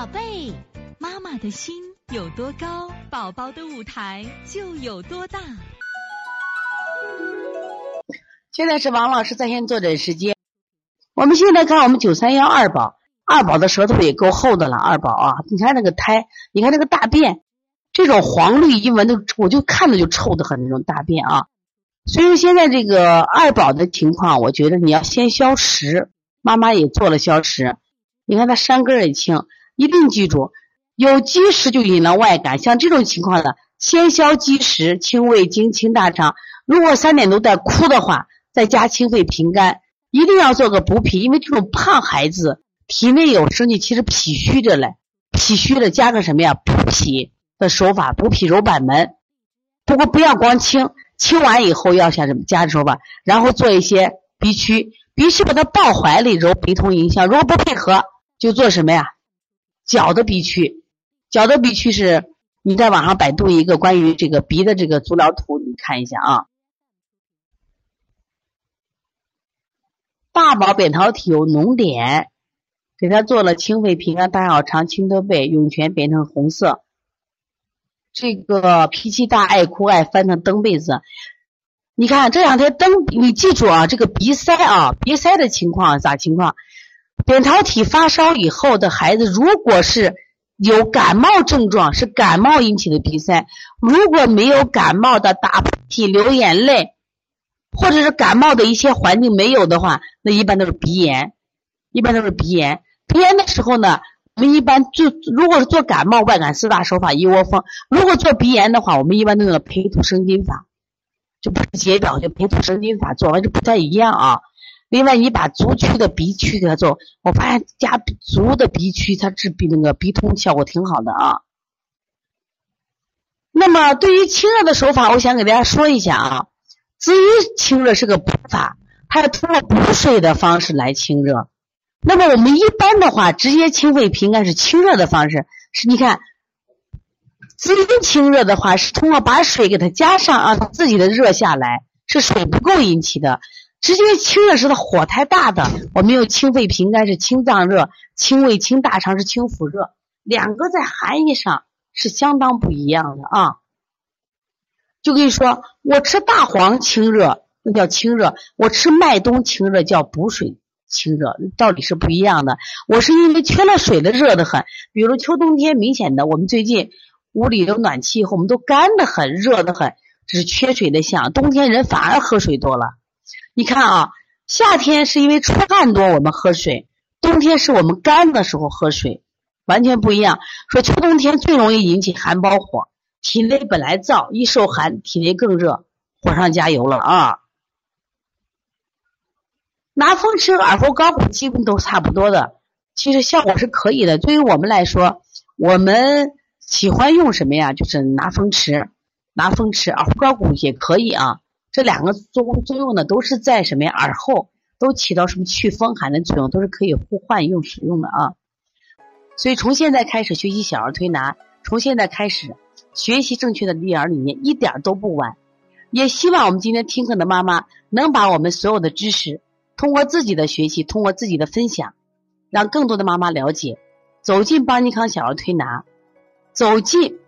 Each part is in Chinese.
宝贝，妈妈的心有多高，宝宝的舞台就有多大。现在是王老师在线坐诊时间。我们现在看我们九三幺二宝，二宝的舌头也够厚的了。二宝啊，你看那个胎，你看那个大便，这种黄绿一闻都，我就看着就臭的很那种大便啊。所以现在这个二宝的情况，我觉得你要先消食。妈妈也做了消食，你看他山根也轻，一定记住，有积食就引了外感，像这种情况的，先消积食，清胃经，清大肠。如果三点都在哭的话，再加清肺平肝，一定要做个补脾，因为这种胖孩子体内有生气，其实脾虚着嘞，脾虚了加个什么呀？补脾的手法，补脾揉板门。不过不要光清，清完以后要想什么加的手法，然后做一些鼻区。必须把它抱怀里揉鼻通迎香，如果不配合，就做什么呀？脚的鼻区，脚的鼻区是，你在网上百度一个关于这个鼻的这个足疗图，你看一下啊。大宝扁桃体有脓点，给他做了清肺平肝大小肠清德贝涌泉变成红色，这个脾气大爱哭爱翻腾蹬被子。你看这两天蹬，你记住啊，这个鼻塞啊，鼻塞的情况咋情况？扁桃体发烧以后的孩子，如果是有感冒症状，是感冒引起的鼻塞；如果没有感冒的打喷嚏、流眼泪，或者是感冒的一些环境没有的话，那一般都是鼻炎，一般都是鼻炎。鼻炎的时候呢，我们一般就如果是做感冒，外感四大手法一窝蜂；如果做鼻炎的话，我们一般都用培土生金法。就不是解表，就培土生金法做完就不太一样啊。另外，你把足区的鼻区给它做，我发现加足的鼻区，它治鼻那个鼻通效果挺好的啊。那么，对于清热的手法，我想给大家说一下啊。至于清热是个补法，它是通过补水的方式来清热。那么我们一般的话，直接清肺平肝是清热的方式，是你看。滋阴清热的话，是通过把水给它加上啊，它自己的热下来，是水不够引起的。直接清热是它火太大的，我们用清肺平肝是清脏热，清胃清大肠是清腑热，两个在含义上是相当不一样的啊。就跟你说，我吃大黄清热，那叫清热；我吃麦冬清热，叫补水清热，道理是不一样的。我是因为缺了水的，热的很。比如秋冬天明显的，我们最近。屋里有暖气以后，我们都干的很，热的很，只是缺水的像。冬天人反而喝水多了。你看啊，夏天是因为出汗多，我们喝水；冬天是我们干的时候喝水，完全不一样。说秋冬天最容易引起寒包火，体内本来燥，一受寒，体内更热，火上加油了啊。拿风池、耳后高骨基本都差不多的，其实效果是可以的。对于我们来说，我们。喜欢用什么呀？就是拿风池，拿风池，耳后高骨也可以啊。这两个作作用呢，都是在什么呀？耳后都起到什么祛风寒的作用，都是可以互换用使用的啊。所以从现在开始学习小儿推拿，从现在开始学习正确的育儿理念，一点都不晚。也希望我们今天听课的妈妈能把我们所有的知识，通过自己的学习，通过自己的分享，让更多的妈妈了解，走进邦尼康小儿推拿。走进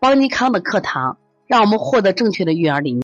邦尼康的课堂，让我们获得正确的育儿理念。